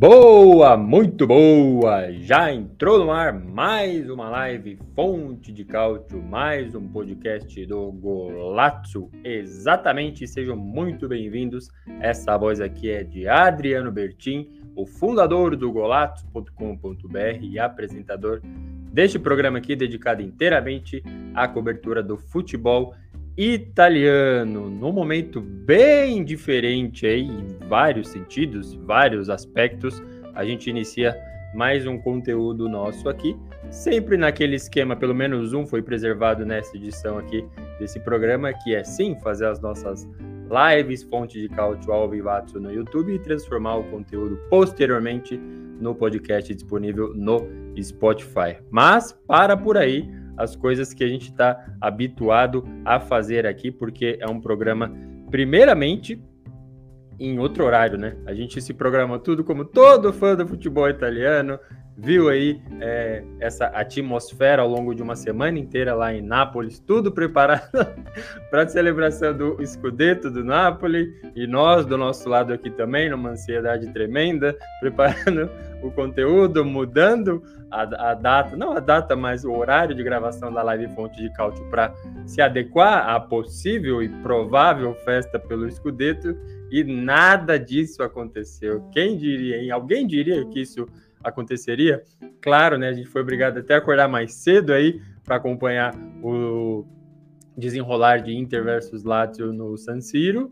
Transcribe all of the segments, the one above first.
Boa, muito boa! Já entrou no ar mais uma live Fonte de Cálcio, mais um podcast do Golazzo. Exatamente, sejam muito bem-vindos. Essa voz aqui é de Adriano Bertin, o fundador do golazzo.com.br e apresentador deste programa aqui dedicado inteiramente à cobertura do futebol italiano, num momento bem diferente aí, em vários sentidos, vários aspectos. A gente inicia mais um conteúdo nosso aqui, sempre naquele esquema, pelo menos um foi preservado nessa edição aqui desse programa, que é sim fazer as nossas lives, fonte de cálcio ao vivato no YouTube e transformar o conteúdo posteriormente no podcast disponível no Spotify. Mas para por aí, as coisas que a gente está habituado a fazer aqui, porque é um programa, primeiramente, em outro horário, né? A gente se programa tudo como todo fã do futebol italiano, viu aí é, essa atmosfera ao longo de uma semana inteira lá em Nápoles, tudo preparado para a celebração do Scudetto do Nápoles e nós do nosso lado aqui também, numa ansiedade tremenda, preparando o conteúdo, mudando a, a data, não a data, mas o horário de gravação da live Fonte de Cálcio para se adequar à possível e provável festa pelo Scudetto e nada disso aconteceu. Quem diria, hein? Alguém diria que isso aconteceria. Claro, né? A gente foi obrigado até acordar mais cedo aí para acompanhar o desenrolar de Inter versus Lazio no San Siro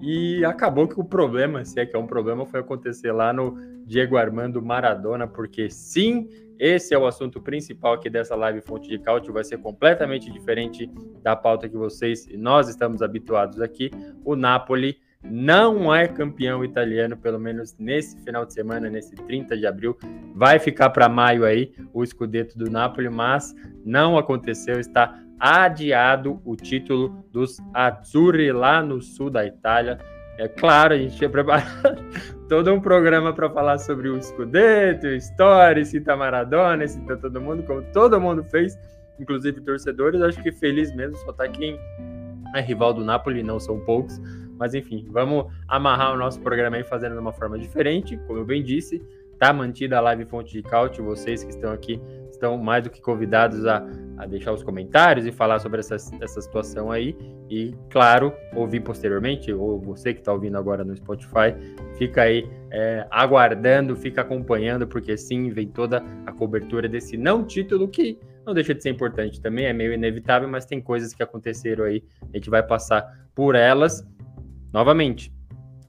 e acabou que o problema, se é que é um problema, foi acontecer lá no Diego Armando Maradona, porque sim, esse é o assunto principal aqui dessa live Fonte de Cálcio, vai ser completamente diferente da pauta que vocês e nós estamos habituados aqui. O Napoli não é campeão italiano, pelo menos nesse final de semana, nesse 30 de abril. Vai ficar para maio aí o escudeto do Napoli, mas não aconteceu, está adiado o título dos Azzurri lá no sul da Itália. É claro, a gente tinha preparado todo um programa para falar sobre o Scudetto, história, cita Maradona, cita todo mundo, como todo mundo fez, inclusive torcedores. Acho que feliz mesmo, só tá quem é rival do Napoli, não são poucos. Mas enfim, vamos amarrar o nosso programa aí fazendo de uma forma diferente, como eu bem disse. Tá mantida a live Fonte de Cálcio, vocês que estão aqui estão mais do que convidados a, a deixar os comentários e falar sobre essa, essa situação aí. E, claro, ouvir posteriormente, ou você que está ouvindo agora no Spotify, fica aí é, aguardando, fica acompanhando, porque sim, vem toda a cobertura desse não título que não deixa de ser importante também, é meio inevitável, mas tem coisas que aconteceram aí, a gente vai passar por elas. Novamente,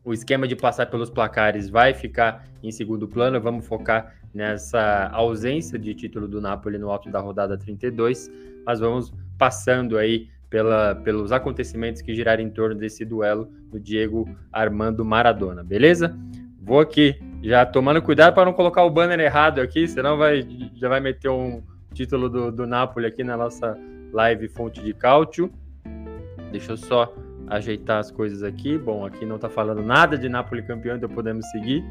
o esquema de passar pelos placares vai ficar em segundo plano, vamos focar nessa ausência de título do Napoli no alto da rodada 32, mas vamos passando aí pela, pelos acontecimentos que giraram em torno desse duelo do Diego Armando Maradona, beleza? Vou aqui já tomando cuidado para não colocar o banner errado aqui, senão vai, já vai meter um título do, do Napoli aqui na nossa live Fonte de Cálcio. Deixa eu só ajeitar as coisas aqui. Bom, aqui não está falando nada de Napoli campeão, então podemos seguir.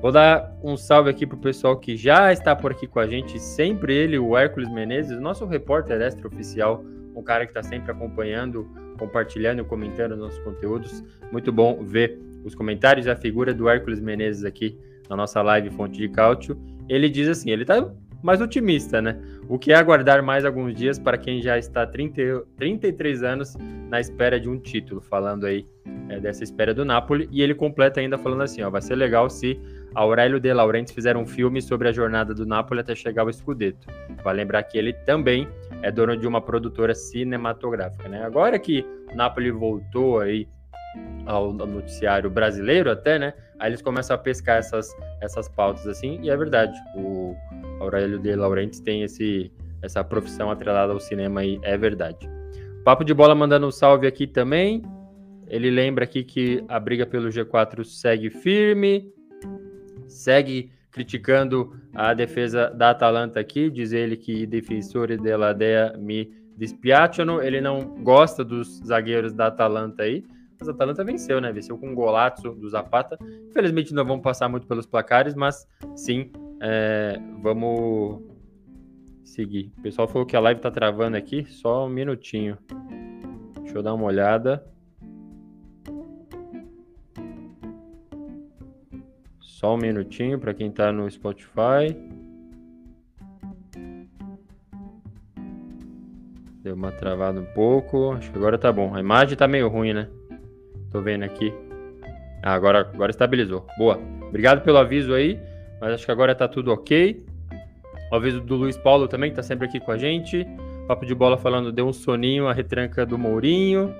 Vou dar um salve aqui pro pessoal que já está por aqui com a gente, sempre ele, o Hércules Menezes, nosso repórter extra oficial, um cara que está sempre acompanhando, compartilhando e comentando nossos conteúdos. Muito bom ver os comentários e a figura do Hércules Menezes aqui na nossa live Fonte de Cálcio. Ele diz assim, ele está mais otimista, né? O que é aguardar mais alguns dias para quem já está 30, 33 anos na espera de um título, falando aí é, dessa espera do Napoli. E ele completa ainda falando assim: ó, vai ser legal se Aurélio De Laurentiis fizer um filme sobre a jornada do Napoli até chegar ao Scudetto. Vai lembrar que ele também é dono de uma produtora cinematográfica, né? Agora que o Napoli voltou aí ao noticiário brasileiro até, né? Aí eles começam a pescar essas, essas pautas assim, e é verdade. O Aurélio de Laurentiis tem esse, essa profissão atrelada ao cinema aí, é verdade. Papo de bola mandando um salve aqui também. Ele lembra aqui que a briga pelo G4 segue firme, segue criticando a defesa da Atalanta aqui, diz ele que defensores della Dea me dispiacciono, ele não gosta dos zagueiros da Atalanta aí, mas a Atalanta venceu, né? Venceu com um golaço do Zapata. Infelizmente não vamos passar muito pelos placares, mas sim, é, vamos seguir. O pessoal falou que a live tá travando aqui, só um minutinho. Deixa eu dar uma olhada. Só um minutinho para quem está no Spotify. Deu uma travada um pouco. Acho que agora tá bom. A imagem tá meio ruim, né? Tô vendo aqui. Ah, agora, agora estabilizou. Boa. Obrigado pelo aviso aí. Mas acho que agora tá tudo ok. O aviso do Luiz Paulo também, que tá sempre aqui com a gente. Papo de bola falando, deu um soninho, a retranca do Mourinho.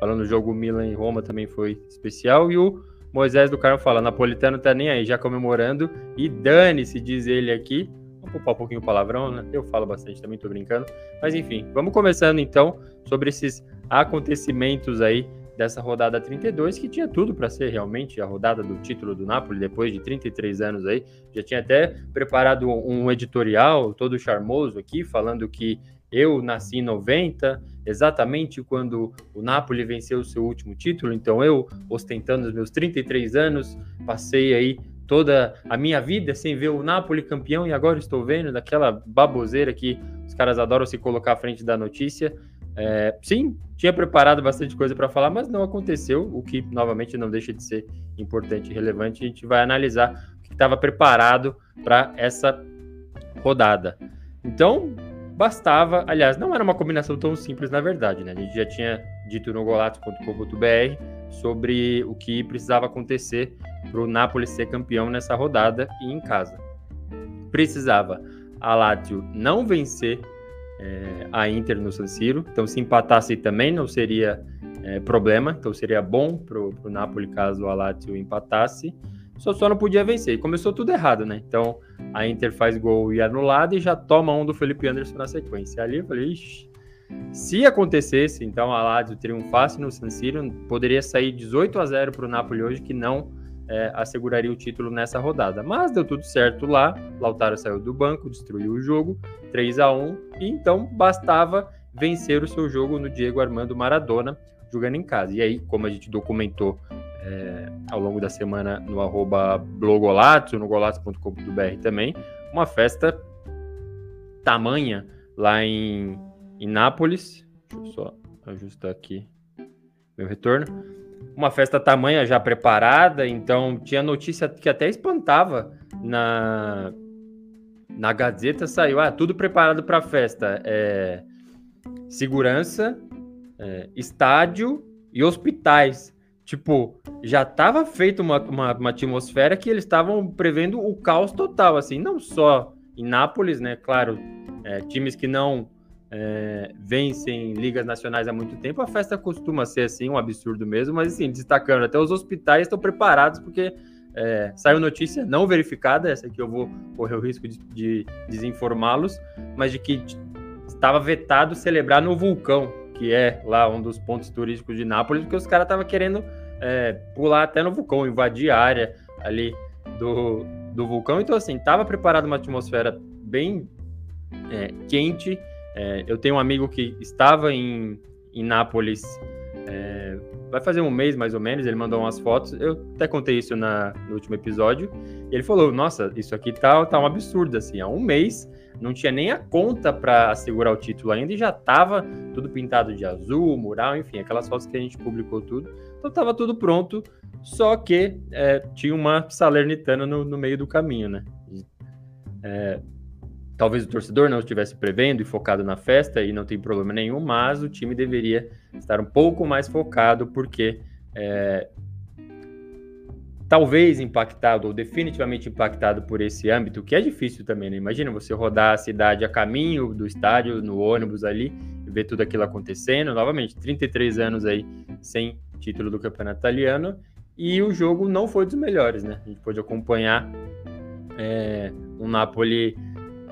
Falando do jogo Milan e Roma também foi especial. E o Moisés do Carmo fala: Napolitano tá nem aí, já comemorando. E dane-se, diz ele aqui. Vamos poupar um pouquinho o palavrão, né? Eu falo bastante também, tô brincando. Mas enfim, vamos começando então sobre esses acontecimentos aí dessa rodada 32, que tinha tudo para ser realmente a rodada do título do Napoli, depois de 33 anos aí. Já tinha até preparado um editorial todo charmoso aqui, falando que eu nasci em 90, exatamente quando o Napoli venceu o seu último título, então eu, ostentando os meus 33 anos, passei aí toda a minha vida sem ver o Napoli campeão e agora estou vendo daquela baboseira que os caras adoram se colocar à frente da notícia. É, sim, tinha preparado bastante coisa para falar, mas não aconteceu, o que novamente não deixa de ser importante e relevante. A gente vai analisar o que estava preparado para essa rodada. Então, bastava, aliás, não era uma combinação tão simples na verdade, né? A gente já tinha dito no golatos.com.br sobre o que precisava acontecer para o Napoli ser campeão nessa rodada e em casa. Precisava a Lazio não vencer é, a Inter no San Siro, então se empatasse também não seria é, problema, então seria bom para o Napoli caso a Lazio empatasse só, só não podia vencer. E começou tudo errado, né? Então a Inter faz gol e anulado e já toma um do Felipe Anderson na sequência. Ali eu falei, Ixi, se acontecesse, então a Lazio triunfasse no San Siro, poderia sair 18 a 0 para o Napoli hoje, que não é, asseguraria o título nessa rodada. Mas deu tudo certo lá, Lautaro saiu do banco, destruiu o jogo, 3 a 1 e então bastava vencer o seu jogo no Diego Armando Maradona, jogando em casa. E aí, como a gente documentou é, ao longo da semana no arroba blogolato, no golato.com.br também, uma festa tamanha lá em, em Nápoles. Deixa eu só ajustar aqui meu retorno. Uma festa tamanha já preparada, então tinha notícia que até espantava na, na Gazeta saiu, ah, tudo preparado para a festa. É, segurança, é, estádio e hospitais. Tipo, já estava feita uma, uma, uma, atmosfera que eles estavam prevendo o caos total, assim, não só em Nápoles, né? Claro, é, times que não é, vencem ligas nacionais há muito tempo, a festa costuma ser assim, um absurdo mesmo, mas assim, destacando, até os hospitais estão preparados, porque é, saiu notícia não verificada, essa aqui eu vou correr o risco de, de desinformá-los, mas de que estava vetado celebrar no vulcão, que é lá um dos pontos turísticos de Nápoles, porque os caras estavam querendo é, pular até no vulcão, invadir a área ali do, do vulcão. Então, assim, estava preparado uma atmosfera bem é, quente. É, eu tenho um amigo que estava em, em Nápoles, é, vai fazer um mês mais ou menos. Ele mandou umas fotos. Eu até contei isso na, no último episódio. E ele falou: Nossa, isso aqui tá, tá um absurdo. Assim, há um mês não tinha nem a conta para assegurar o título ainda e já estava tudo pintado de azul, mural, enfim, aquelas fotos que a gente publicou tudo. Então estava tudo pronto, só que é, tinha uma salernitana no, no, meio do caminho, né? É, talvez o torcedor não estivesse prevendo e focado na festa e não tem problema nenhum, mas o time deveria estar um pouco mais focado porque é, talvez impactado ou definitivamente impactado por esse âmbito, que é difícil também, né? Imagina você rodar a cidade a caminho do estádio, no ônibus ali, e ver tudo aquilo acontecendo. Novamente, 33 anos aí sem título do campeonato italiano, e o jogo não foi dos melhores, né? A gente pôde acompanhar é, um Napoli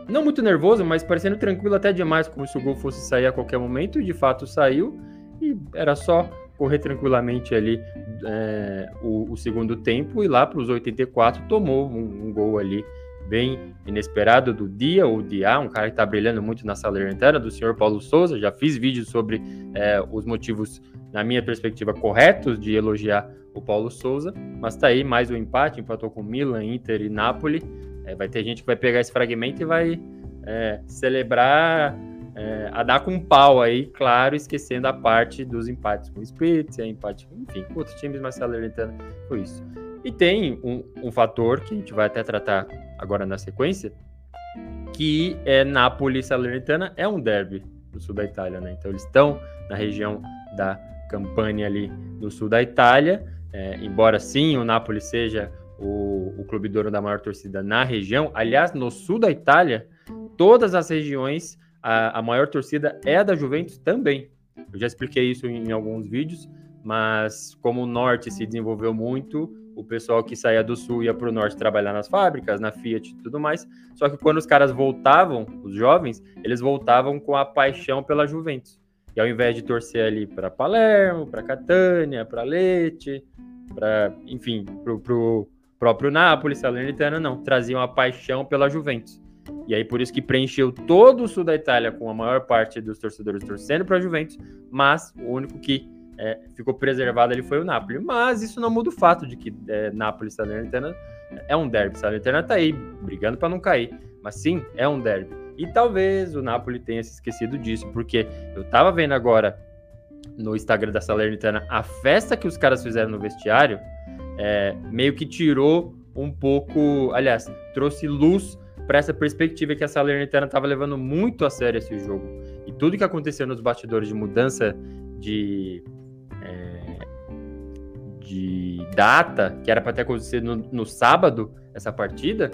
não muito nervoso, mas parecendo tranquilo até demais, como se o gol fosse sair a qualquer momento, e de fato saiu, e era só correr tranquilamente ali é, o, o, segundo tempo, e lá para os 84 tomou um, um, gol ali bem inesperado do dia, ou dia, um cara que está brilhando muito na Salernitana, do senhor Paulo Souza, já fiz vídeo sobre é, os motivos, na minha perspectiva, corretos de elogiar o Paulo Souza, mas tá aí mais um empate, empatou com Milan, Inter e Napoli, é, vai ter gente que vai pegar esse fragmento e vai é, celebrar é, a dar com um pau aí, claro, esquecendo a parte dos empates com o Spezia, empate, enfim, com outros times, mas Salernitana foi isso. E tem um, um, fator que a gente vai até tratar agora na sequência, que é Napoli e Salernitana é um derby do sul da Itália, né? Então eles estão na região da Campania ali no sul da Itália, é, embora sim o Napoli seja o, o clube dono da maior torcida na região. Aliás, no sul da Itália, todas as regiões, a, a maior torcida é a da Juventus também. Eu já expliquei isso em, em alguns vídeos, mas como o norte se desenvolveu muito, o pessoal que saía do sul ia para o norte trabalhar nas fábricas, na Fiat e tudo mais. Só que quando os caras voltavam, os jovens, eles voltavam com a paixão pela Juventus. E ao invés de torcer ali para Palermo, para Catânia, para Leite, para, enfim, pro, pro próprio Napoli, Salernitana, não, traziam a paixão pela Juventus. E aí por isso que preencheu todo o sul da Itália com a maior parte dos torcedores torcendo para a Juventus, mas o único que é, ficou preservado ali foi o Napoli. Mas isso não muda o fato de que é, Napoli e Salernitana é um derby. Salernitana tá aí brigando para não cair, mas sim, é um derby. E talvez o Napoli tenha se esquecido disso, porque eu tava vendo agora no Instagram da Salernitana a festa que os caras fizeram no vestiário é, meio que tirou um pouco, aliás, trouxe luz para essa perspectiva que a Salernitana estava levando muito a sério esse jogo. E tudo que aconteceu nos bastidores de mudança de, é, de data, que era para ter acontecido no, no, sábado, essa partida,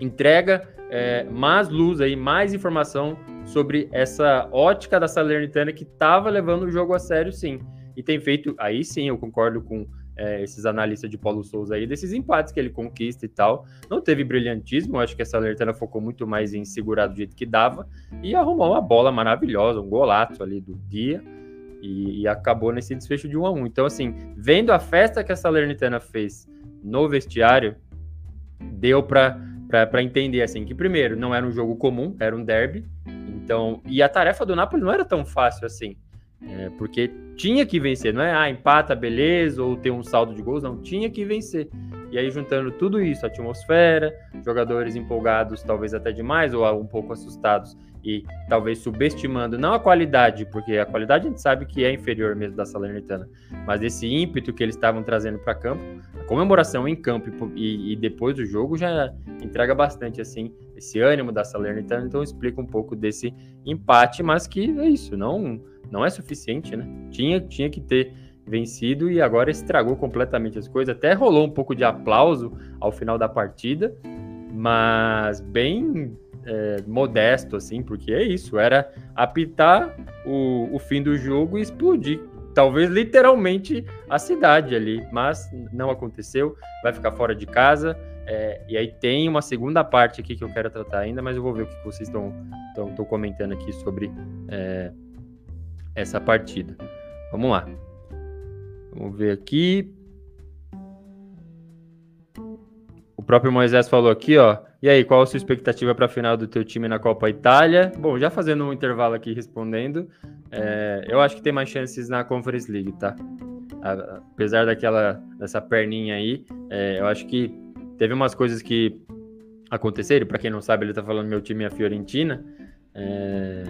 entrega é, mais luz aí, mais informação sobre essa ótica da Salernitana que estava levando o jogo a sério, sim. E tem feito, aí sim, eu concordo com é, esses analistas de Paulo Souza aí, desses empates que ele conquista e tal. Não teve brilhantismo, acho que essa Salernitana focou muito mais em segurar do jeito que dava e arrumou uma bola maravilhosa, um golaço ali do dia. E, e acabou nesse desfecho de 1 a 1 Então, assim, vendo a festa que a Salernitana fez no vestiário, deu para entender assim que primeiro não era um jogo comum, era um derby. Então, e a tarefa do Napoli não era tão fácil assim. É, porque tinha que vencer, não é? Ah, empata, beleza, ou tem um saldo de gols, não, tinha que vencer. E aí, juntando tudo isso, atmosfera, jogadores empolgados, talvez até demais, ou um pouco assustados, e talvez subestimando, não a qualidade, porque a qualidade a gente sabe que é inferior mesmo da Salernitana, mas esse ímpeto que eles estavam trazendo para campo, a comemoração em campo e, e, depois do jogo já entrega bastante, assim, esse ânimo da Salernitana, então explica um pouco desse empate, mas que é isso, não não é suficiente, né? Tinha, tinha que ter vencido e agora estragou completamente as coisas. Até rolou um pouco de aplauso ao final da partida, mas bem é, modesto, assim, porque é isso, era apitar o, o fim do jogo e explodir. Talvez literalmente a cidade ali, mas não aconteceu, vai ficar fora de casa. É, e aí tem uma segunda parte aqui que eu quero tratar ainda, mas eu vou ver o que vocês estão comentando aqui sobre é, essa partida. Vamos lá. Vamos ver aqui. O próprio Moisés falou aqui, ó. E aí, qual a sua expectativa para a final do teu time na Copa Itália? Bom, já fazendo um intervalo aqui respondendo, é, eu acho que tem mais chances na Conference League, tá? Apesar daquela dessa perninha aí, é, eu acho que teve umas coisas que aconteceram. Para quem não sabe, ele tá falando meu time é a Fiorentina. É,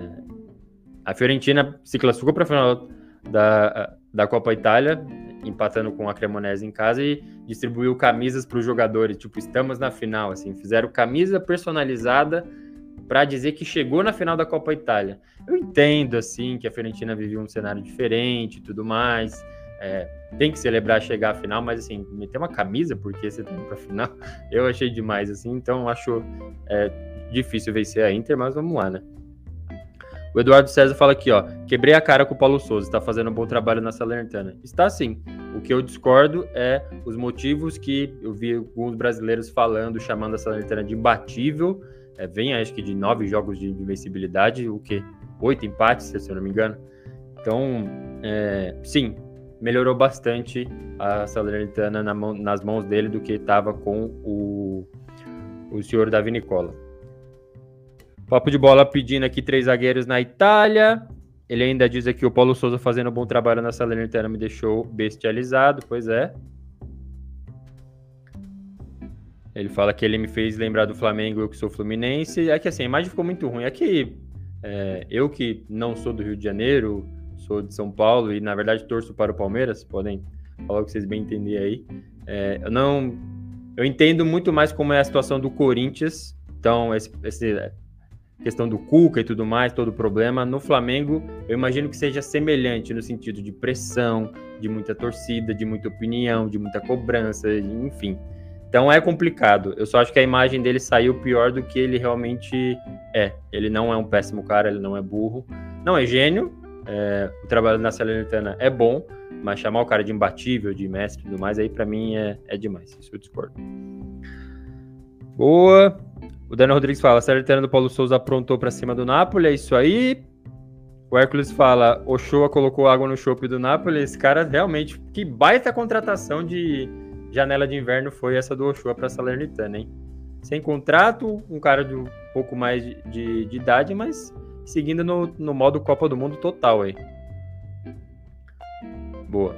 a Fiorentina se classificou para a final da, da Copa Itália, empatando com a Cremonese em casa e distribuiu camisas para os jogadores, tipo, estamos na final, assim, fizeram camisa personalizada para dizer que chegou na final da Copa Itália. Eu entendo, assim, que a Fiorentina vivia um cenário diferente e tudo mais, é, tem que celebrar chegar à final, mas, assim, meter uma camisa porque você tá indo para final, eu achei demais, assim, então acho é, difícil vencer a Inter, mas vamos lá, né? O Eduardo César fala aqui, ó. Quebrei a cara com o Paulo Souza, está fazendo um bom trabalho na Salernitana. Está sim. O que eu discordo é os motivos que eu vi alguns brasileiros falando, chamando a Salernitana de imbatível, É, vem, acho que, de nove jogos de invencibilidade, o quê? Oito empates, se eu não me engano. Então, é, sim, melhorou bastante a Salernitana na mão, nas mãos dele do que estava com o, o senhor Davi Nicola. Papo de bola pedindo aqui três zagueiros na Itália. Ele ainda diz aqui: o Paulo Souza fazendo um bom trabalho na Salernitana me deixou bestializado. Pois é. Ele fala que ele me fez lembrar do Flamengo, eu que sou fluminense. É que assim, a imagem ficou muito ruim. É que é, eu que não sou do Rio de Janeiro, sou de São Paulo e na verdade torço para o Palmeiras, podem falar o que vocês bem entenderem aí. É, eu não. Eu entendo muito mais como é a situação do Corinthians. Então, esse, esse questão do Cuca e tudo mais, todo o problema. No Flamengo, eu imagino que seja semelhante no sentido de pressão, de muita torcida, de muita opinião, de muita cobrança, enfim. Então é complicado. Eu só acho que a imagem dele saiu pior do que ele realmente é. Ele não é um péssimo cara, ele não é burro. Não é gênio. É, o trabalho na Salernitana é bom, mas chamar o cara de imbatível, de mestre e tudo mais, aí para mim é, é demais. Isso eu discordo. Boa. O Daniel Rodrigues fala: a Salernitana do Paulo Souza aprontou para cima do Napoli, é isso aí. O Hércules fala: o Shoa colocou água no chope do Napoli. Esse cara realmente, que baita contratação de janela de inverno foi essa do Ochoa para Salernitana, hein? Sem contrato, um cara de um pouco mais de, de, de idade, mas seguindo no, no modo Copa do Mundo total aí. Boa.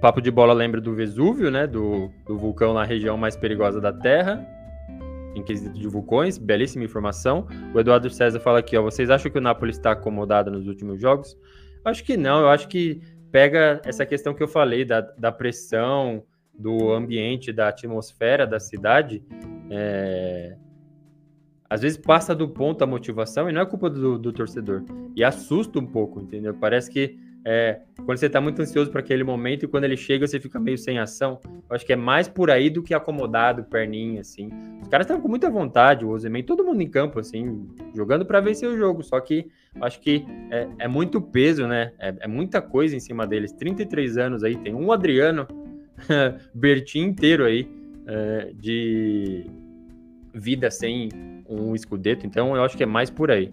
Papo de bola lembra do Vesúvio, né? Do, do vulcão na região mais perigosa da Terra. Em quesito de vulcões, belíssima informação. O Eduardo César fala aqui, ó. Vocês acham que o Napoli está acomodado nos últimos jogos? Acho que não, eu acho que pega essa questão que eu falei da, da pressão, do ambiente, da atmosfera da cidade, é... às vezes passa do ponto a motivação e não é culpa do, do torcedor. E assusta um pouco, entendeu? Parece que é, quando você está muito ansioso para aquele momento e quando ele chega você fica meio sem ação. Eu acho que é mais por aí do que acomodado, perninha, assim. Os caras estão com muita vontade, o Ozeman, todo mundo em campo, assim, jogando para vencer o jogo. Só que acho que é, é muito peso, né? É, é, muita coisa em cima deles. 33 anos aí, tem um Adriano Bertin inteiro aí é, de vida sem um escudeto, então eu acho que é mais por aí.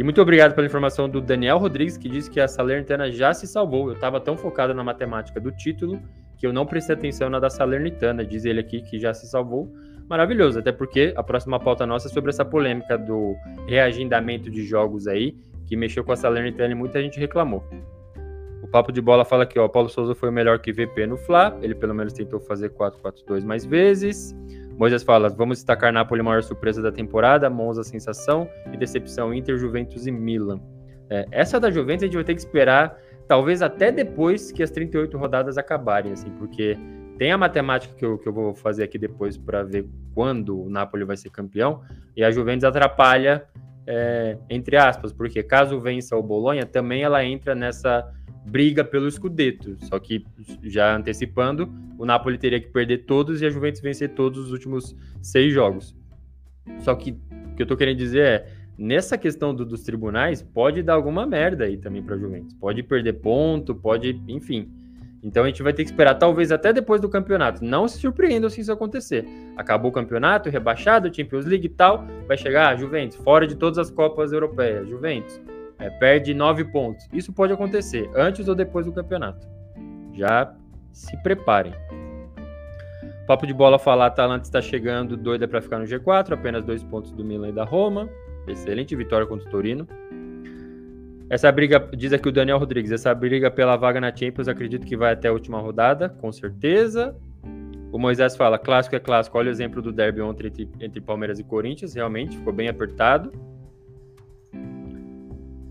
E muito obrigado pela informação do Daniel Rodrigues, que disse que a Salernitana já se salvou. Eu estava tão focado na matemática do título que eu não prestei atenção na da Salernitana. Diz ele aqui que já se salvou. Maravilhoso, até porque a próxima pauta nossa é sobre essa polêmica do reagendamento de jogos aí, que mexeu com a Salernitana e muita gente reclamou. Papo de Bola fala aqui, ó, Paulo Souza foi o melhor que VP no Fla, ele pelo menos tentou fazer 4-4-2 mais vezes. Moisés fala, vamos destacar Napoli, maior surpresa da temporada, Monza, sensação, e decepção Inter, Juventus e Milan. É, essa da Juventus a gente vai ter que esperar, talvez até depois que as 38 rodadas acabarem, assim, porque tem a matemática que eu, que eu vou fazer aqui depois para ver quando o Napoli vai ser campeão, e a Juventus atrapalha, é, entre aspas, porque caso vença o Bolonha, também ela entra nessa briga pelo Scudetto. Só que, já antecipando, o Napoli teria que perder todos e a Juventus vencer todos os últimos seis jogos. Só que o que eu tô querendo dizer é, nessa questão do, dos tribunais, pode dar alguma merda aí também para a Juventus. Pode perder ponto, pode, enfim. Então a gente vai ter que esperar talvez até depois do campeonato. Não se surpreendam se isso acontecer. Acabou o campeonato, rebaixado, Champions League e tal, vai chegar Juventus fora de todas as copas europeias. Juventus é, perde nove pontos. Isso pode acontecer antes ou depois do campeonato. Já se preparem. Papo de bola falar, Atalanta está chegando doida para ficar no G4, apenas dois pontos do Milan e da Roma. Excelente vitória contra o Torino. Essa briga, diz aqui o Daniel Rodrigues, essa briga pela vaga na Champions, acredito que vai até a última rodada, com certeza. O Moisés fala, clássico é clássico, olha o exemplo do derby ontem entre, entre Palmeiras e Corinthians, realmente ficou bem apertado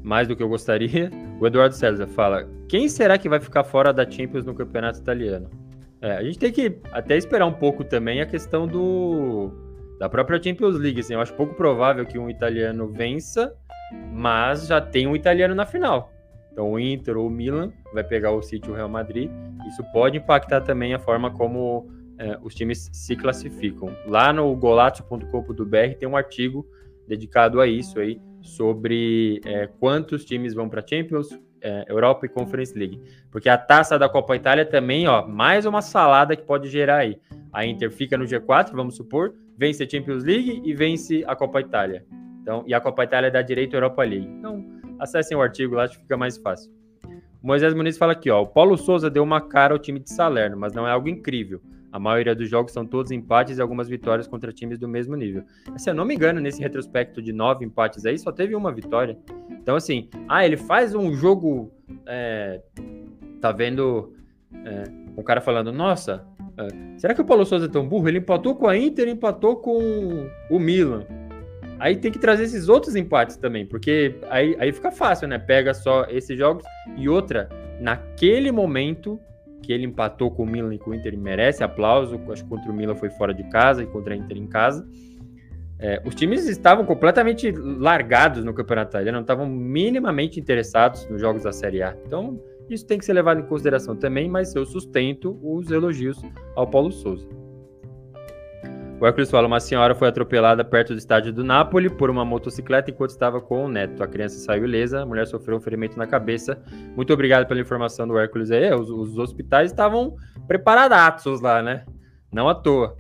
mais do que eu gostaria. O Eduardo César fala: quem será que vai ficar fora da Champions no campeonato italiano? É, a gente tem que até esperar um pouco também a questão do da própria Champions League. Assim, eu acho pouco provável que um italiano vença, mas já tem um italiano na final. Então o Inter ou o Milan vai pegar o City ou o Real Madrid. Isso pode impactar também a forma como é, os times se classificam. Lá no golazzo.com.br tem um artigo dedicado a isso aí, sobre é, quantos times vão para Champions, é, Europa e Conference League. Porque a taça da Copa Itália também, ó, mais uma salada que pode gerar aí. A Inter fica no G4, vamos supor, vence a Champions League e vence a Copa Itália. Então, e a Copa Itália dá direito à Europa League. Então, acessem o artigo lá, acho que fica mais fácil. O Moisés Muniz fala aqui, ó, o Paulo Souza deu uma cara ao time de Salerno, mas não é algo incrível. A maioria dos jogos são todos empates e algumas vitórias contra times do mesmo nível. Se eu não me engano, nesse retrospecto de nove empates aí, só teve uma vitória. Então, assim, ah, ele faz um jogo. É, tá vendo é, um cara falando, nossa, é, será que o Paulo Souza é tão burro? Ele empatou com a Inter, empatou com o Milan. Aí tem que trazer esses outros empates também, porque aí, aí fica fácil, né? Pega só esses jogos e outra, naquele momento que ele empatou com o Milan e com o Inter, merece aplauso. Acho que contra o Milan foi fora de casa e contra a Inter em casa. É, os times estavam completamente largados no campeonato italiano, não estavam minimamente interessados nos jogos da Série A. Então, isso tem que ser levado em consideração também, mas eu sustento os elogios ao Paulo Souza. O Hércules fala: uma senhora foi atropelada perto do estádio do Napoli por uma motocicleta enquanto estava com o neto. A criança saiu ilesa, a mulher sofreu um ferimento na cabeça. Muito obrigado pela informação do Hércules aí. Os, os hospitais estavam preparados lá, né? Não à toa.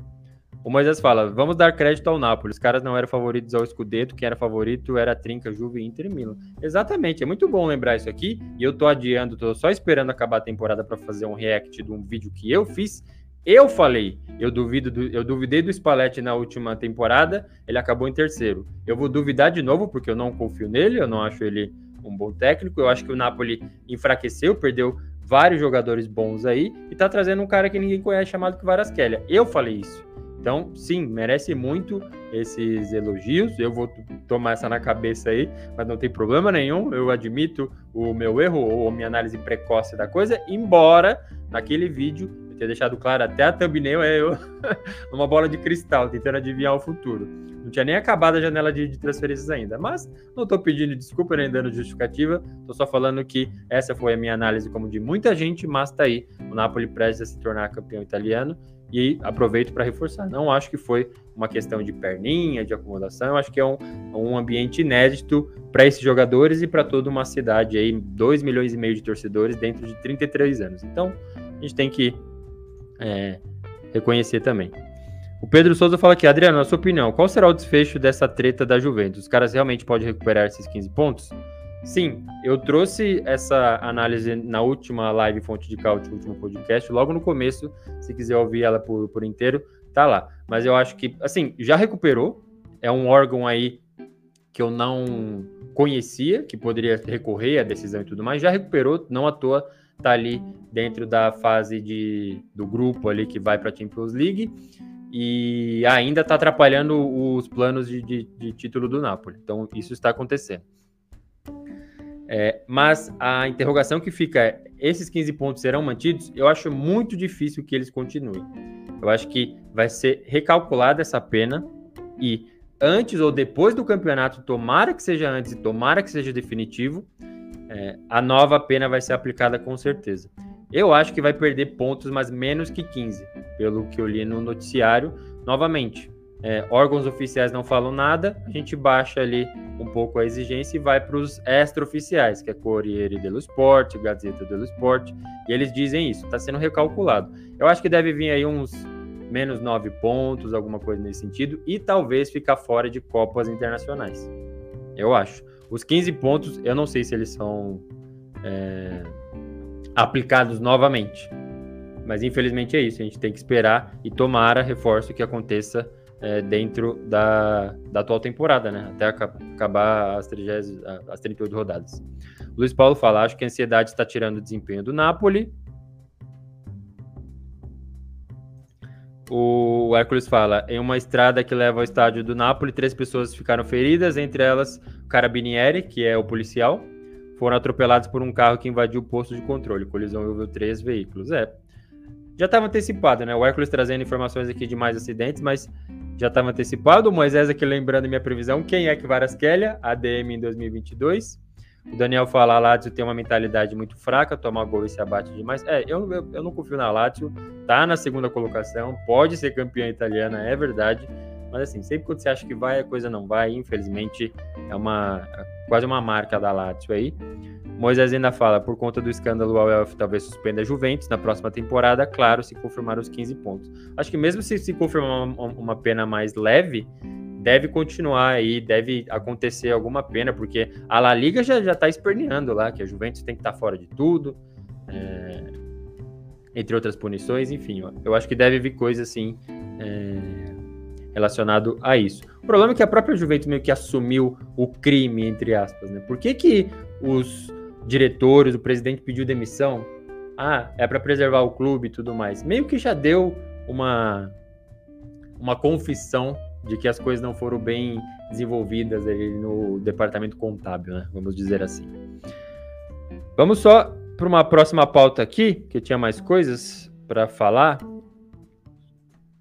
O Moisés fala: vamos dar crédito ao Napoli. Os caras não eram favoritos ao Scudetto, quem era favorito era a Trinca, Juve, Inter e Milan. Exatamente, é muito bom lembrar isso aqui. E eu tô adiando, tô só esperando acabar a temporada para fazer um react de um vídeo que eu fiz eu falei, eu duvido, do, eu duvidei do Spalletti na última temporada, ele acabou em terceiro. Eu vou duvidar de novo porque eu não confio nele, eu não acho ele um bom técnico. Eu acho que o Napoli enfraqueceu, perdeu vários jogadores bons aí e tá trazendo um cara que ninguém conhece chamado Kvaratskhelia. Eu falei isso. Então, sim, merece muito esses elogios. Eu vou tomar essa na cabeça aí, mas não tem problema nenhum. Eu admito o meu erro ou minha análise precoce da coisa, embora naquele vídeo ter deixado claro até a thumbnail é eu numa bola de cristal, tentando adivinhar o futuro. Não tinha nem acabado a janela de, de transferências ainda, mas não estou pedindo desculpa nem dando justificativa, estou só falando que essa foi a minha análise como de muita gente, mas tá aí, o Napoli prestes a se tornar campeão italiano e aproveito para reforçar. Não acho que foi uma questão de perninha, de acomodação, acho que é um, um ambiente inédito para esses jogadores e para toda uma cidade aí, 2 milhões e meio de torcedores dentro de 33 anos. Então, a gente tem que é, reconhecer também. O Pedro Souza fala aqui, Adriano, na sua opinião, qual será o desfecho dessa treta da Juventus? Os caras realmente podem recuperar esses 15 pontos? Sim, eu trouxe essa análise na última live Fonte de Cálcio, último podcast, logo no começo, se quiser ouvir ela por, por inteiro, tá lá. Mas eu acho que, assim, já recuperou, é um órgão aí que eu não conhecia, que poderia recorrer à decisão e tudo mais, já recuperou, não à toa tá ali dentro da fase de, do grupo ali que vai para a Champions League e ainda está atrapalhando os planos de, de, de, título do Napoli. Então isso está acontecendo. É, mas a interrogação que fica é: esses 15 pontos serão mantidos? Eu acho muito difícil que eles continuem. Eu acho que vai ser recalculada essa pena e antes ou depois do campeonato, tomara que seja antes e tomara que seja definitivo, é, a nova pena vai ser aplicada com certeza. Eu acho que vai perder pontos, mas menos que 15, pelo que eu li no noticiário. Novamente, é, órgãos oficiais não falam nada, a gente baixa ali um pouco a exigência e vai para os extra-oficiais, que é Corriere dello Sport, Gazeta dello Sport, e eles dizem isso, está sendo recalculado. Eu acho que deve vir aí uns menos 9 pontos, alguma coisa nesse sentido, e talvez ficar fora de Copas Internacionais. Eu acho. Os 15 pontos, eu não sei se eles são é, aplicados novamente. Mas infelizmente é isso. A gente tem que esperar e tomara, reforço, que aconteça é, dentro da, da atual temporada, né? Até acabar as, 30, as 38 rodadas. Luiz Paulo fala: acho que a ansiedade está tirando o desempenho do Napoli. O Hércules fala: em uma estrada que leva ao estádio do Napoli, três pessoas ficaram feridas, entre elas Carabinieri, que é o policial, foram atropelados por um carro que invadiu o posto de controle. Colisão envolveu três veículos. É. Já estava antecipado, né? O Hércules trazendo informações aqui de mais acidentes, mas já estava antecipado. O Moisés aqui lembrando minha previsão. Quem é que Varasquelia? ADM em 2022. O Daniel fala, a Lazio tem uma mentalidade muito fraca, toma gol e se abate demais. É, eu, eu, eu não confio na Lazio, tá na segunda colocação, pode ser campeã italiana, é verdade, mas assim, sempre quando você acha que vai, a coisa não vai. Infelizmente, é uma é quase uma marca da Lazio aí. Moisés ainda fala, por conta do escândalo, o UEF talvez suspenda a Juventus na próxima temporada, claro, se confirmar os 15 pontos. Acho que mesmo se se confirmar uma, uma pena mais leve, deve continuar aí, deve acontecer alguma pena, porque a La Liga já, já tá esperneando lá, que a Juventus tem que estar tá fora de tudo, é, entre outras punições, enfim, eu acho que deve vir coisa assim é, relacionado a isso. O problema é que a própria Juventus meio que assumiu o crime, entre aspas, né? Por que que os diretores, o presidente pediu demissão? Ah, é para preservar o clube e tudo mais. Meio que já deu uma uma confissão de que as coisas não foram bem desenvolvidas ali no departamento contábil, né? Vamos dizer assim. Vamos só para uma próxima pauta aqui, que eu tinha mais coisas para falar.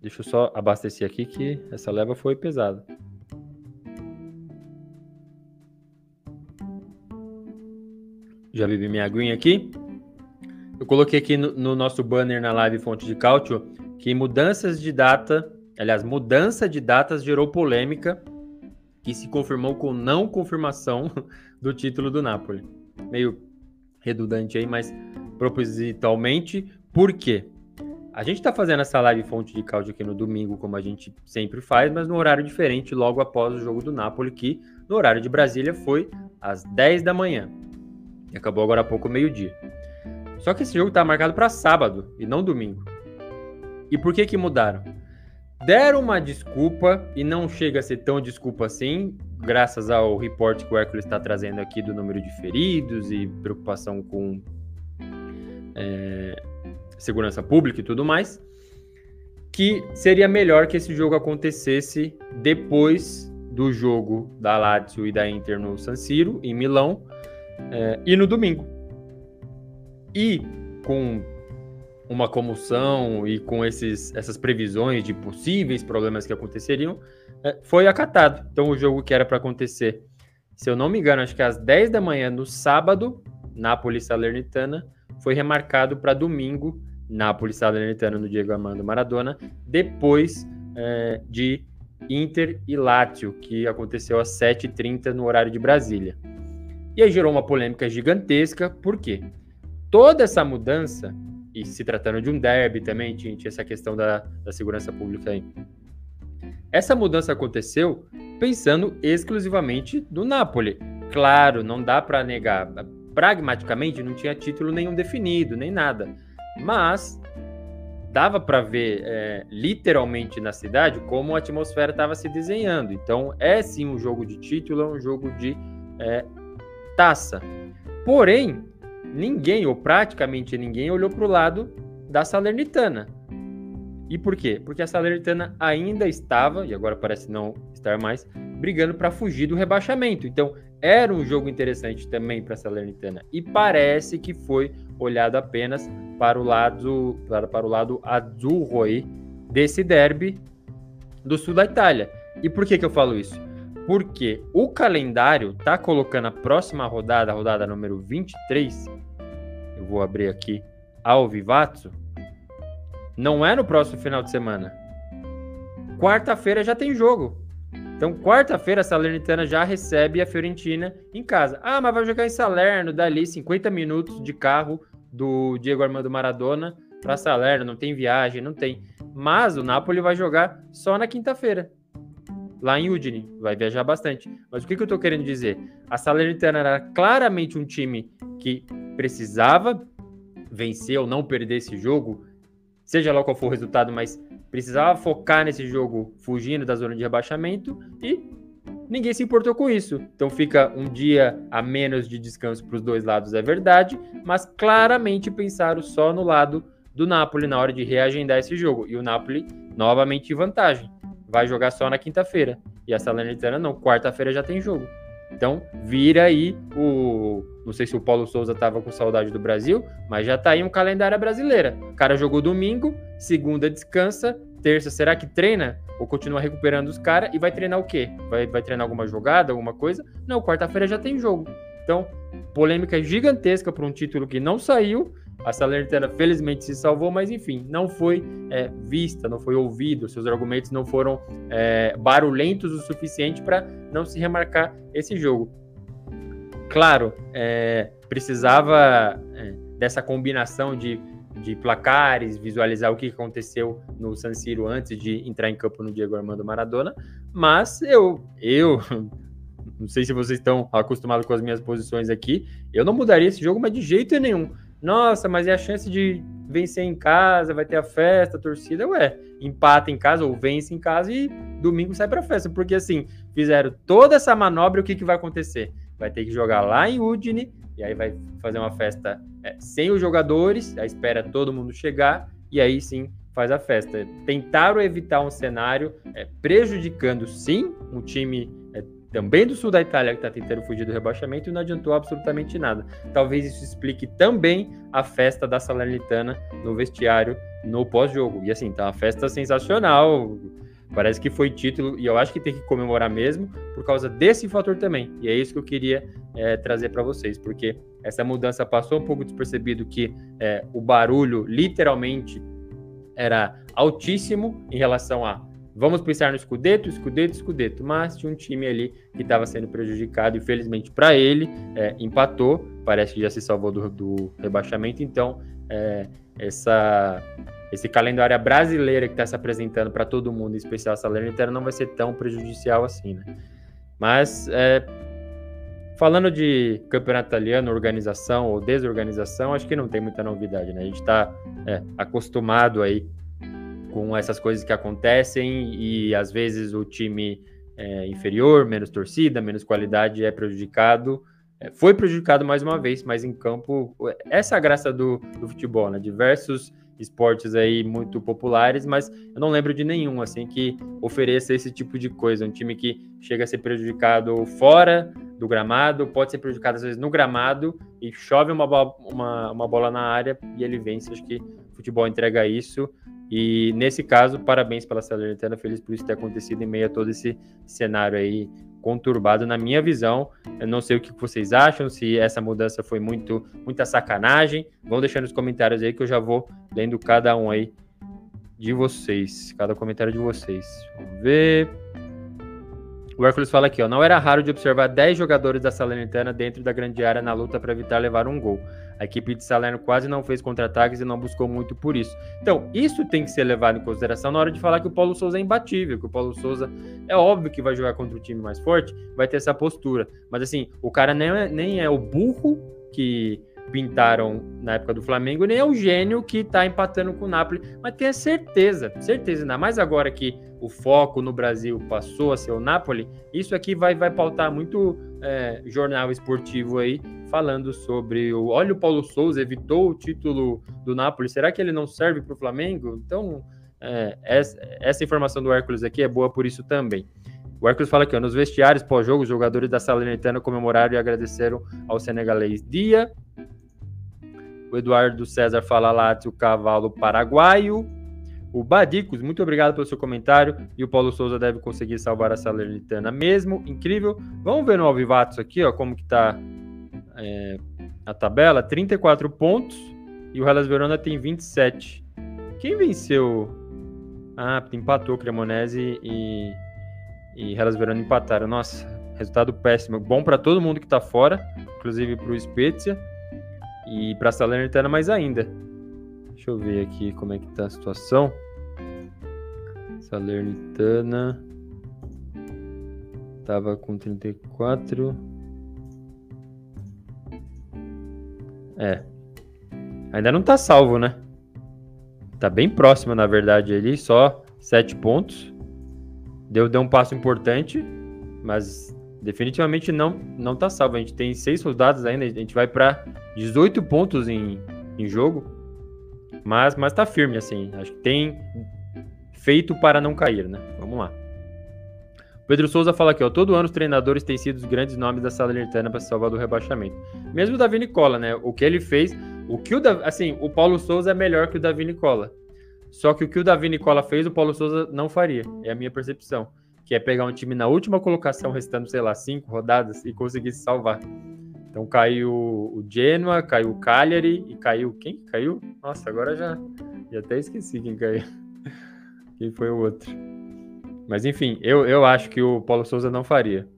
Deixa eu só abastecer aqui que essa leva foi pesada. Já bebi minha aguinha aqui. Eu coloquei aqui no, no nosso banner na live Fonte de Cálcio que mudanças de data Aliás, mudança de datas gerou polêmica que se confirmou com não confirmação do título do Napoli. Meio redundante aí, mas propositalmente. Por quê? A gente está fazendo essa live fonte de cálcio aqui no domingo, como a gente sempre faz, mas no horário diferente, logo após o jogo do Napoli, que no horário de Brasília foi às 10 da manhã. E acabou agora há pouco, meio-dia. Só que esse jogo está marcado para sábado e não domingo. E por que que mudaram? Deram uma desculpa e não chega a ser tão desculpa assim, graças ao reporte que o Hércules está trazendo aqui do número de feridos e preocupação com é, segurança pública e tudo mais, que seria melhor que esse jogo acontecesse depois do jogo da Lazio e da Inter no San Siro, em Milão, é, e no domingo. E com uma comoção e com esses, essas previsões de possíveis problemas que aconteceriam, é, foi acatado. Então, o jogo que era para acontecer, se eu não me engano, acho que às 10 da manhã no sábado, Nápoles Salernitana, foi remarcado para domingo, Nápoles Salernitana no Diego Armando Maradona, depois é, de Inter e Lazio, que aconteceu às 7h30 no horário de Brasília. E aí gerou uma polêmica gigantesca, por quê? Toda essa mudança e se tratando de um derby também, tinha, essa questão da, da segurança pública aí. Essa mudança aconteceu pensando exclusivamente no Napoli. Claro, não dá para negar. Pragmaticamente, não tinha título nenhum definido, nem nada. Mas dava para ver é, literalmente na cidade como a atmosfera estava se desenhando. Então, é sim um jogo de título, é um jogo de é, taça. Porém, ninguém, ou praticamente ninguém, olhou para o lado da Salernitana. E por quê? Porque a Salernitana ainda estava, e agora parece não estar mais, brigando para fugir do rebaixamento. Então, era um jogo interessante também para a Salernitana. E parece que foi olhado apenas para o lado, para, para o lado aí desse derby do sul da Itália. E por que, que eu falo isso? Porque o calendário tá colocando a próxima rodada, a rodada número 23, eu vou abrir aqui ao Vivatsu, não é no próximo final de semana. Quarta-feira já tem jogo. Então, quarta-feira, a Salernitana já recebe a Fiorentina em casa. Ah, mas vai jogar em Salerno, dali 50 minutos de carro do Diego Armando Maradona para Salerno, não tem viagem, não tem. Mas o Napoli vai jogar só na quinta-feira, lá em Udine, vai viajar bastante. Mas o que, que eu estou querendo dizer? A Salernitana era claramente um time que precisava vencer ou não perder esse jogo, seja lá qual for o resultado, mas precisava focar nesse jogo fugindo da zona de rebaixamento e ninguém se importou com isso. Então fica um dia a menos de descanso para os dois lados, é verdade, mas claramente pensaram só no lado do Napoli na hora de reagendar esse jogo. E o Napoli novamente em vantagem. Vai jogar só na quinta-feira. E a Salernitana não, quarta-feira já tem jogo. Então, vira aí o. Não sei se o Paulo Souza tava com saudade do Brasil, mas já tá aí um calendário brasileira. O cara jogou domingo, segunda descansa, terça será que treina? Ou continua recuperando os caras e vai treinar o quê? Vai, vai treinar alguma jogada, alguma coisa? Não, quarta-feira já tem jogo. Então, polêmica gigantesca por um título que não saiu a Salernitana felizmente se salvou, mas enfim, não foi é, vista, não foi ouvido, seus argumentos não foram é, barulhentos o suficiente para não se remarcar esse jogo. claro, é, precisava é, dessa combinação de, de placares, visualizar o que aconteceu no San Siro antes de entrar em campo no Diego Armando Maradona, mas eu, eu não sei se vocês estão acostumados com as minhas posições aqui, eu não mudaria esse jogo, mas de jeito nenhum. Nossa, mas é a chance de vencer em casa, vai ter a festa, a torcida, ué, empata em casa ou vence em casa e domingo sai pra festa, porque assim, fizeram toda essa manobra, o que, que vai acontecer? Vai ter que jogar lá em Udine, e aí vai fazer uma festa é, sem os jogadores, aí espera todo mundo chegar, e aí sim faz a festa. Tentaram evitar um cenário é, prejudicando sim um time é, também do sul da Itália que está tentando fugir do rebaixamento e não adiantou absolutamente nada. Talvez isso explique também a festa da Salernitana no vestiário no pós-jogo. E assim, tá uma festa sensacional. Parece que foi título e eu acho que tem que comemorar mesmo por causa desse fator também. E é isso que eu queria é, trazer para vocês, porque essa mudança passou um pouco despercebido que é, o barulho literalmente era altíssimo em relação a Vamos pensar no Scudetto, Scudetto, Scudetto, mas tinha um time ali que estava sendo prejudicado e felizmente para ele é, empatou, parece que já se salvou do, do rebaixamento, então é, essa, esse calendário brasileiro que está se apresentando para todo mundo, em especial a Salernitana, não vai ser tão prejudicial assim, né? Mas é, falando de campeonato italiano, organização ou desorganização, acho que não tem muita novidade, né? A gente está é, acostumado aí com essas coisas que acontecem e às vezes o time é, inferior, menos torcida, menos qualidade é prejudicado. É, foi prejudicado mais uma vez, mas em campo, essa é a graça do, do futebol, né? Diversos esportes aí muito populares, mas eu não lembro de nenhum assim que ofereça esse tipo de coisa. Um time que chega a ser prejudicado fora do gramado, pode ser prejudicado às vezes no gramado e chove uma, uma, uma bola na área e ele vence. Acho que o futebol entrega isso. E nesse caso, parabéns pela Salernitana, feliz por isso ter acontecido em meio a todo esse cenário aí conturbado, na minha visão. Eu não sei o que vocês acham, se essa mudança foi muito muita sacanagem. Vão deixando nos comentários aí que eu já vou lendo cada um aí de vocês, cada comentário de vocês. Vamos ver. O Hércules fala aqui, ó, não era raro de observar 10 jogadores da Salernitana dentro da grande área na luta para evitar levar um gol. A equipe de Salerno quase não fez contra-ataques e não buscou muito por isso. Então, isso tem que ser levado em consideração na hora de falar que o Paulo Souza é imbatível, que o Paulo Souza é óbvio que vai jogar contra o time mais forte, vai ter essa postura. Mas assim, o cara nem é, nem é o burro que pintaram na época do Flamengo, nem é o gênio que tá empatando com o Napoli, mas tenha certeza, certeza, ainda mais agora que o foco no Brasil passou a ser o Napoli, isso aqui vai, vai pautar muito é, jornal esportivo aí, falando sobre o. Olha, o Paulo Souza evitou o título do Napoli, será que ele não serve para o Flamengo? Então, é, essa, essa, informação do Hércules aqui é boa por isso também. O Hércules fala ó, nos vestiários pós-jogo, os jogadores da Salernitana comemoraram e agradeceram ao senegalês Dia. O Eduardo César fala lá o cavalo paraguaio. O Badicos, muito obrigado pelo seu comentário. E o Paulo Souza deve conseguir salvar a Salernitana mesmo. Incrível. Vamos ver no Alvivatos aqui, ó, como que tá é, a tabela. 34 pontos. E o Hellas Verona tem 27. Quem venceu? Ah, empatou Cremonese e, e Hellas Verona empataram. Nossa, resultado péssimo. Bom para todo mundo que tá fora, inclusive para o Spezia e para a Salernitana mais ainda. Deixa eu ver aqui como é que tá a situação. Salernitana tava com 34. É. Ainda não tá salvo, né? Tá bem próximo, na verdade, ali, só 7 pontos. Deu, deu um passo importante, mas definitivamente não não tá salvo. A gente tem seis soldados ainda, a gente vai para 18 pontos em, em jogo. Mas, mas tá firme, assim. Acho que tem feito para não cair, né? Vamos lá. Pedro Souza fala aqui, ó. Todo ano os treinadores têm sido os grandes nomes da Salernitana para se salvar do rebaixamento. Mesmo o Davi Nicola, né? O que ele fez. O que o Davi, assim, o Paulo Souza é melhor que o Davi Nicola. Só que o que o Davi Nicola fez, o Paulo Souza não faria. É a minha percepção. Que é pegar um time na última colocação, restando, sei lá, cinco rodadas, e conseguir se salvar. Então caiu o Genoa, caiu o Cagliari e caiu quem caiu? Nossa, agora já, já até esqueci quem caiu. Quem foi o outro? Mas enfim, eu, eu acho que o Paulo Souza não faria.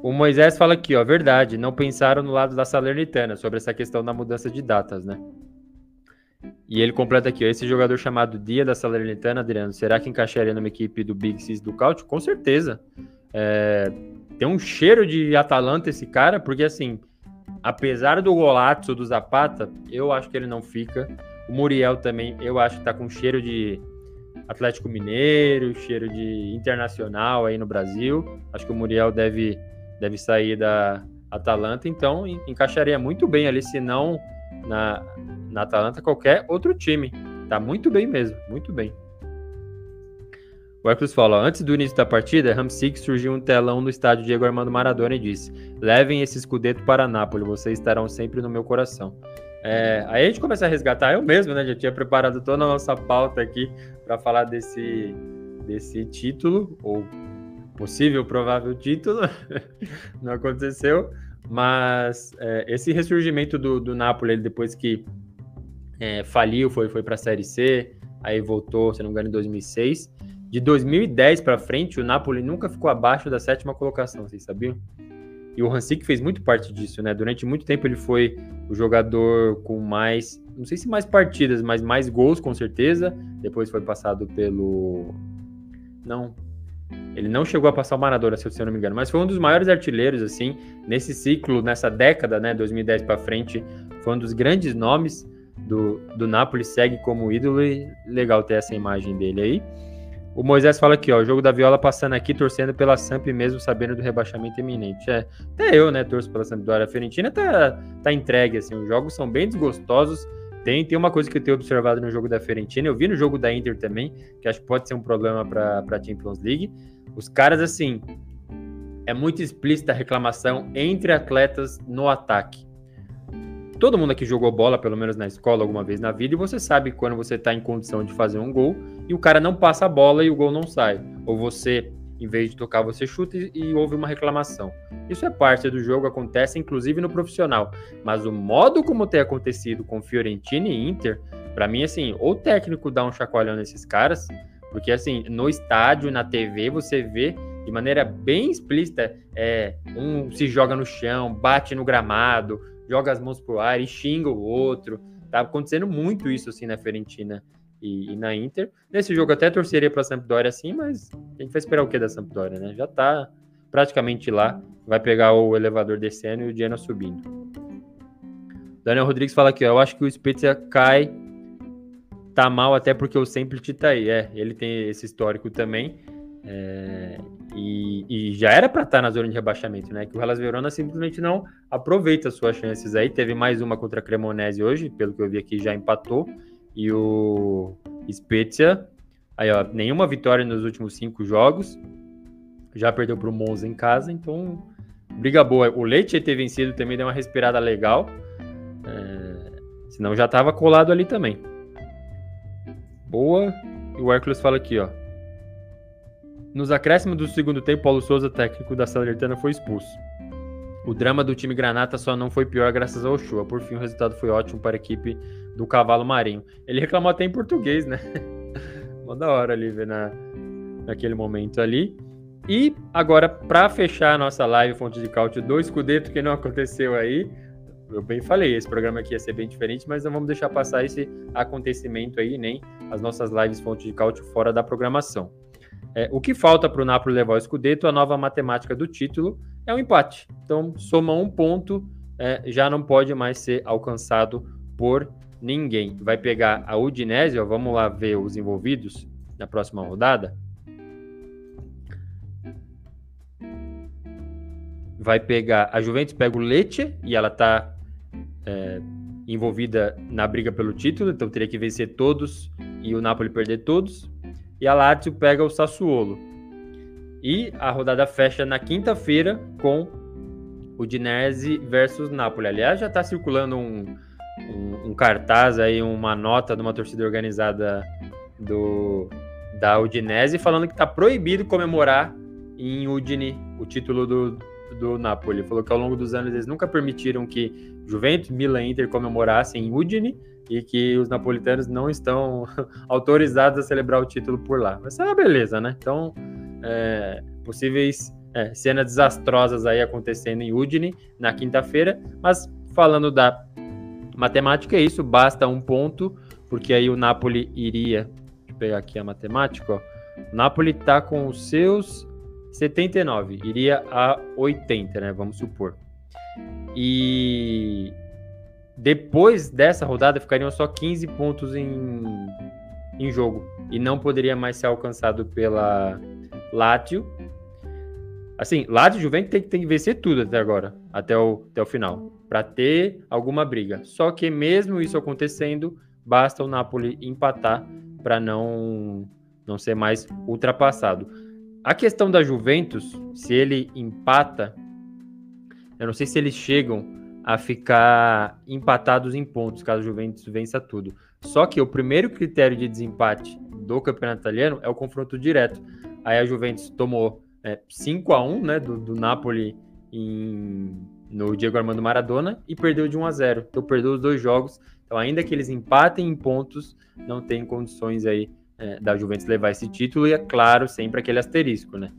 O Moisés fala aqui, ó, verdade, não pensaram no lado da Salernitana sobre essa questão da mudança de datas, né? E ele completa aqui, ó, esse jogador chamado Dia da Salernitana, Adriano, será que encaixaria numa equipe do Big Six do Cautio? Com certeza. É, tem um cheiro de Atalanta esse cara, porque assim, apesar do golaço do Zapata, eu acho que ele não fica. O Muriel também, eu acho que tá com cheiro de Atlético Mineiro, cheiro de internacional aí no Brasil. Acho que o Muriel deve, deve sair da Atalanta, então encaixaria muito bem ali, se não na, na Atalanta, qualquer outro time. Tá muito bem mesmo, muito bem. O Arcos fala, antes do início da partida, Ramsik surgiu um telão no estádio Diego Armando Maradona e disse, levem esse escudeto para Nápoles, vocês estarão sempre no meu coração. É, aí a gente começa a resgatar, eu mesmo, né, já tinha preparado toda a nossa pauta aqui para falar desse, desse título, ou possível, provável título, não aconteceu, mas é, esse ressurgimento do, do Napoli depois que é, faliu, foi, foi para a Série C, aí voltou, se não me engano, em 2006. De 2010 para frente, o Napoli nunca ficou abaixo da sétima colocação, vocês sabiam? E o Hansik fez muito parte disso, né? Durante muito tempo ele foi o jogador com mais, não sei se mais partidas, mas mais gols com certeza. Depois foi passado pelo não, ele não chegou a passar o Maradona, se eu não me engano, mas foi um dos maiores artilheiros, assim, nesse ciclo, nessa década, né, 2010 para frente, foi um dos grandes nomes do, do Napoli, segue como ídolo e legal ter essa imagem dele aí. O Moisés fala aqui, ó, o jogo da Viola passando aqui, torcendo pela Samp mesmo sabendo do rebaixamento iminente. É, até eu, né, torço pela Sampdoria. A Fiorentina tá, tá entregue, assim, os jogos são bem desgostosos. Tem, tem uma coisa que eu tenho observado no jogo da Fiorentina, eu vi no jogo da Inter também, que acho que pode ser um problema para a Champions League. Os caras, assim, é muito explícita a reclamação entre atletas no ataque. Todo mundo aqui jogou bola, pelo menos na escola, alguma vez na vida, e você sabe quando você está em condição de fazer um gol e o cara não passa a bola e o gol não sai. Ou você, em vez de tocar, você chuta e, e houve uma reclamação. Isso é parte do jogo, acontece inclusive no profissional. Mas o modo como tem acontecido com Fiorentina e Inter, para mim, assim, ou o técnico dá um chacoalhão nesses caras, porque assim, no estádio, na TV, você vê de maneira bem explícita, é, um se joga no chão, bate no gramado, joga as mãos pro ar e xinga o outro. Tá acontecendo muito isso assim na Fiorentina e, e na Inter. Nesse jogo até torceria para a Sampdoria assim, mas a gente vai esperar o que da Sampdoria, né? Já tá praticamente lá, vai pegar o elevador descendo e o Diana subindo. Daniel Rodrigues fala aqui, ó, eu acho que o Spezia cai tá mal até porque o Sempre tá aí. É, ele tem esse histórico também. É, e, e, já era para estar tá na zona de rebaixamento, né? Que o Hellas Verona simplesmente não aproveita suas chances aí. Teve mais uma contra a Cremonese hoje, pelo que eu vi aqui, já empatou. E o Spezia, aí ó, nenhuma vitória nos últimos cinco jogos. Já perdeu para o Monza em casa, então briga boa. O Leite ter vencido também deu uma respirada legal. É, senão já estava colado ali também. Boa. E o Hércules fala aqui, ó. Nos acréscimos do segundo tempo, Paulo Souza, técnico da Salernitana, foi expulso. O drama do time Granata só não foi pior graças ao Shoa. Por fim, o resultado foi ótimo para a equipe do Cavalo Marinho. Ele reclamou até em português, né? Mó da hora ali ver na, naquele momento ali. E agora, para fechar a nossa live Fonte de Cálcio do Escudeto, que não aconteceu aí, eu bem falei, esse programa aqui ia ser bem diferente, mas não vamos deixar passar esse acontecimento aí, nem as nossas lives Fonte de Cálcio fora da programação. É, o que falta para o Napoli levar o Scudetto, a nova matemática do título, é um empate. Então, soma um ponto, é, já não pode mais ser alcançado por ninguém. Vai pegar a Udinese, ó, vamos lá ver os envolvidos na próxima rodada. Vai pegar a Juventus, pega o Lecce e ela está é, envolvida na briga pelo título, então teria que vencer todos e o Napoli perder todos e a Lazio pega o Sassuolo. E a rodada fecha na quinta-feira com o Dinese versus Napoli. Aliás, já está circulando um, um, um, cartaz aí, uma nota de uma torcida organizada do, da Udinese falando que está proibido comemorar em Udine o título do, do Napoli. Falou que ao longo dos anos eles nunca permitiram que Juventus, Milan e Inter comemorassem em Udine e que os napolitanos não estão autorizados a celebrar o título por lá. Mas é uma beleza, né? Então, é, possíveis é, cenas desastrosas aí acontecendo em Udine na quinta-feira, mas falando da matemática é isso, basta um ponto, porque aí o Napoli iria, deixa eu pegar aqui a matemática, ó, o Napoli tá com os seus 79, iria a 80, né, vamos supor. E depois dessa rodada ficariam só 15 pontos em, em jogo e não poderia mais ser alcançado pela Lazio. Assim, Lazio e Juventus tem, tem que vencer tudo até agora, até o, até o final, para ter alguma briga. Só que mesmo isso acontecendo, basta o Napoli empatar para não não ser mais ultrapassado. A questão da Juventus, se ele empata, eu não sei se eles chegam a ficar empatados em pontos, caso o Juventus vença tudo. Só que o primeiro critério de desempate do campeonato italiano é o confronto direto. Aí a Juventus tomou é, 5 a 1 né, do, do Napoli em, no Diego Armando Maradona e perdeu de 1 a 0. Então perdeu os dois jogos. Então ainda que eles empatem em pontos, não tem condições aí é, da Juventus levar esse título e é claro sempre aquele asterisco, né?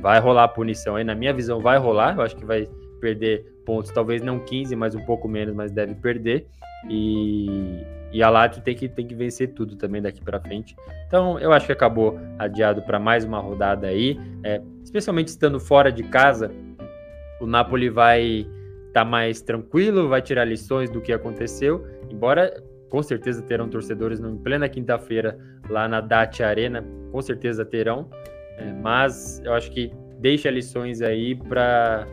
Vai rolar a punição aí, na minha visão vai rolar. Eu acho que vai perder pontos, talvez não 15, mas um pouco menos, mas deve perder. E, e a Lazio tem que, tem que vencer tudo também daqui para frente. Então, eu acho que acabou adiado para mais uma rodada aí. É, especialmente estando fora de casa, o Napoli vai estar tá mais tranquilo, vai tirar lições do que aconteceu. Embora com certeza terão torcedores em plena quinta-feira lá na Dacia Arena, com certeza terão. É, mas eu acho que deixa lições aí para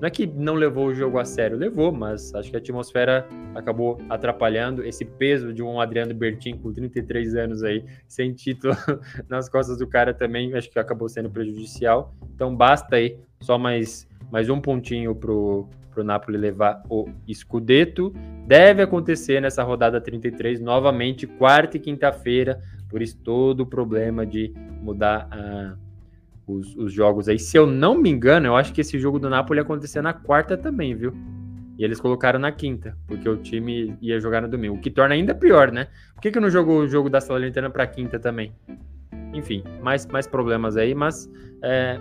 não é que não levou o jogo a sério, levou, mas acho que a atmosfera acabou atrapalhando esse peso de um Adriano Bertin com 33 anos aí, sem título nas costas do cara também, acho que acabou sendo prejudicial. Então basta aí só mais, mais um pontinho pro, pro Napoli levar o Scudetto. Deve acontecer nessa rodada 33, novamente, quarta e quinta-feira, por isso todo o problema de mudar a os, os, jogos aí. Se eu não me engano, eu acho que esse jogo do Napoli ia acontecer na quarta também, viu? E eles colocaram na quinta, porque o time ia jogar no domingo. O que torna ainda pior, né? Por que, que não jogou o jogo da Salernitana para quinta também? Enfim, mais, mais problemas aí, mas é,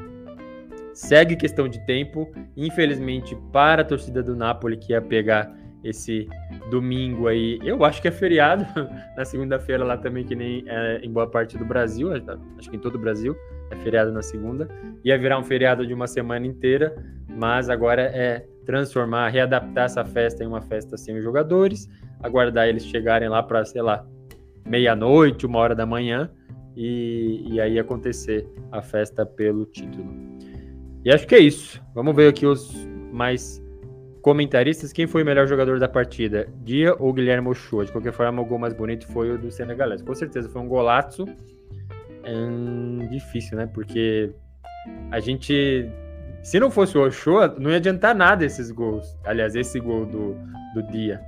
segue questão de tempo. Infelizmente, para a torcida do Napoli, que ia pegar esse domingo aí, eu acho que é feriado na segunda-feira lá também, que nem é, em boa parte do Brasil, acho que em todo o Brasil é feriado na segunda. Ia virar um feriado de uma semana inteira, mas agora é transformar, readaptar essa festa em uma festa sem os jogadores, aguardar eles chegarem lá para, sei lá, meia-noite, uma hora da manhã, e, e aí acontecer a festa pelo título. E acho que é isso. Vamos ver aqui os mais comentaristas. Quem foi o melhor jogador da partida? Dia ou Guilherme Ochoa? De qualquer forma, o gol mais bonito foi o do Senegalês. Com certeza foi um golaço é difícil, né? Porque a gente. Se não fosse o Ochoa, não ia adiantar nada esses gols. Aliás, esse gol do, do dia.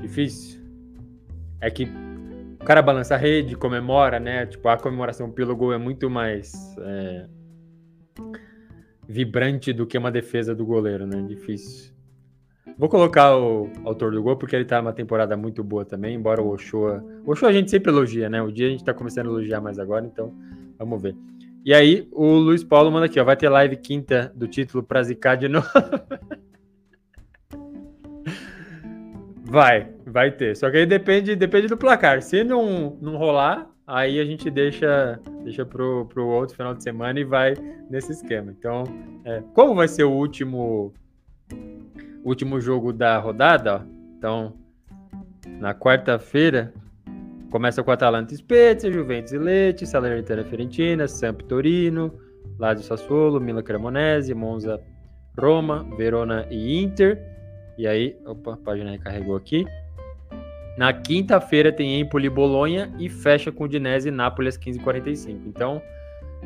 Difícil. É que o cara balança a rede, comemora, né? Tipo, a comemoração pelo gol é muito mais é, vibrante do que uma defesa do goleiro, né? Difícil. Vou colocar o autor do gol, porque ele tá numa temporada muito boa também, embora o Ochoa. O Ochoa a gente sempre elogia, né? O dia a gente tá começando a elogiar mais agora, então vamos ver. E aí, o Luiz Paulo manda aqui, ó. Vai ter live quinta do título pra zicar de novo. vai, vai ter. Só que aí depende, depende do placar. Se não, não rolar, aí a gente deixa, deixa pro, pro outro final de semana e vai nesse esquema. Então, é, como vai ser o último último jogo da rodada, ó. Então, na quarta-feira, começa com Atalanta Spezia, Juventus e Leite, Salernitana Fiorentina, Sampdoria, Lazio Sassuolo, Milan Cremonese, Monza Roma, Verona e Inter. E aí, opa, a página recarregou aqui. Na quinta-feira tem Empoli Bolonha e fecha com Dinese e Nápoles às 15h45. Então,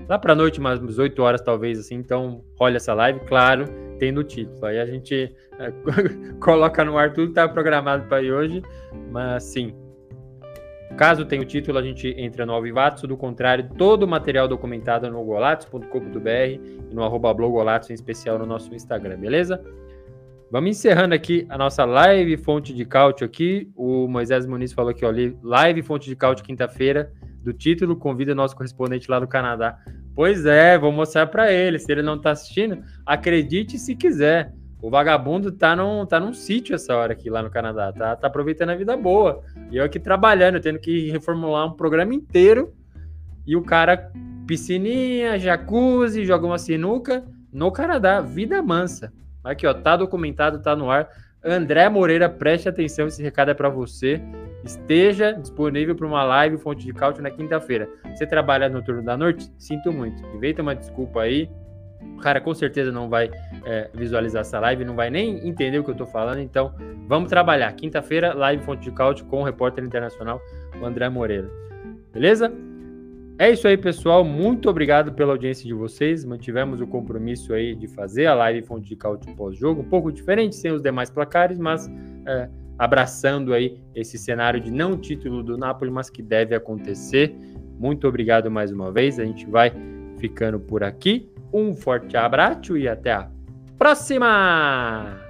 lá para noite, umas 8 horas talvez assim. Então, olha essa live, claro tem no título. Aí a gente é, coloca no ar tudo que está programado para hoje, mas sim. Caso tenha o título, a gente entra no Alvivatos, do contrário, todo o material documentado no golatos.com.br e no arroba blogolatos, em especial no nosso Instagram, beleza? Vamos encerrando aqui a nossa live fonte de cálcio aqui. O Moisés Muniz falou aqui, ó, live fonte de cálcio quinta-feira, do título, convida nosso correspondente lá do Canadá. Pois é, vou mostrar para ele. Se ele não tá assistindo, acredite se quiser. O vagabundo tá num, tá num sítio essa hora aqui lá no Canadá, tá, tá aproveitando a vida boa. E eu aqui trabalhando, tendo que reformular um programa inteiro. E o cara, piscininha, jacuzzi, joga uma sinuca no Canadá, vida mansa. Aqui, ó, tá documentado, tá no ar. André Moreira, preste atenção, esse recado é para você. Esteja disponível para uma live Fonte de Cálcio na quinta-feira. Você trabalha no turno da noite? Sinto muito. Inventa uma desculpa aí. O cara com certeza não vai é, visualizar essa live, não vai nem entender o que eu tô falando. Então, vamos trabalhar. Quinta-feira, live Fonte de Cálcio com o repórter internacional, o André Moreira. Beleza? É isso aí, pessoal. Muito obrigado pela audiência de vocês. Mantivemos o compromisso aí de fazer a live Fonte de Cálcio pós-jogo, um pouco diferente, sem os demais placares, mas é, abraçando aí esse cenário de não título do Napoli, mas que deve acontecer. Muito obrigado mais uma vez. A gente vai ficando por aqui. Um forte abraço e até a próxima!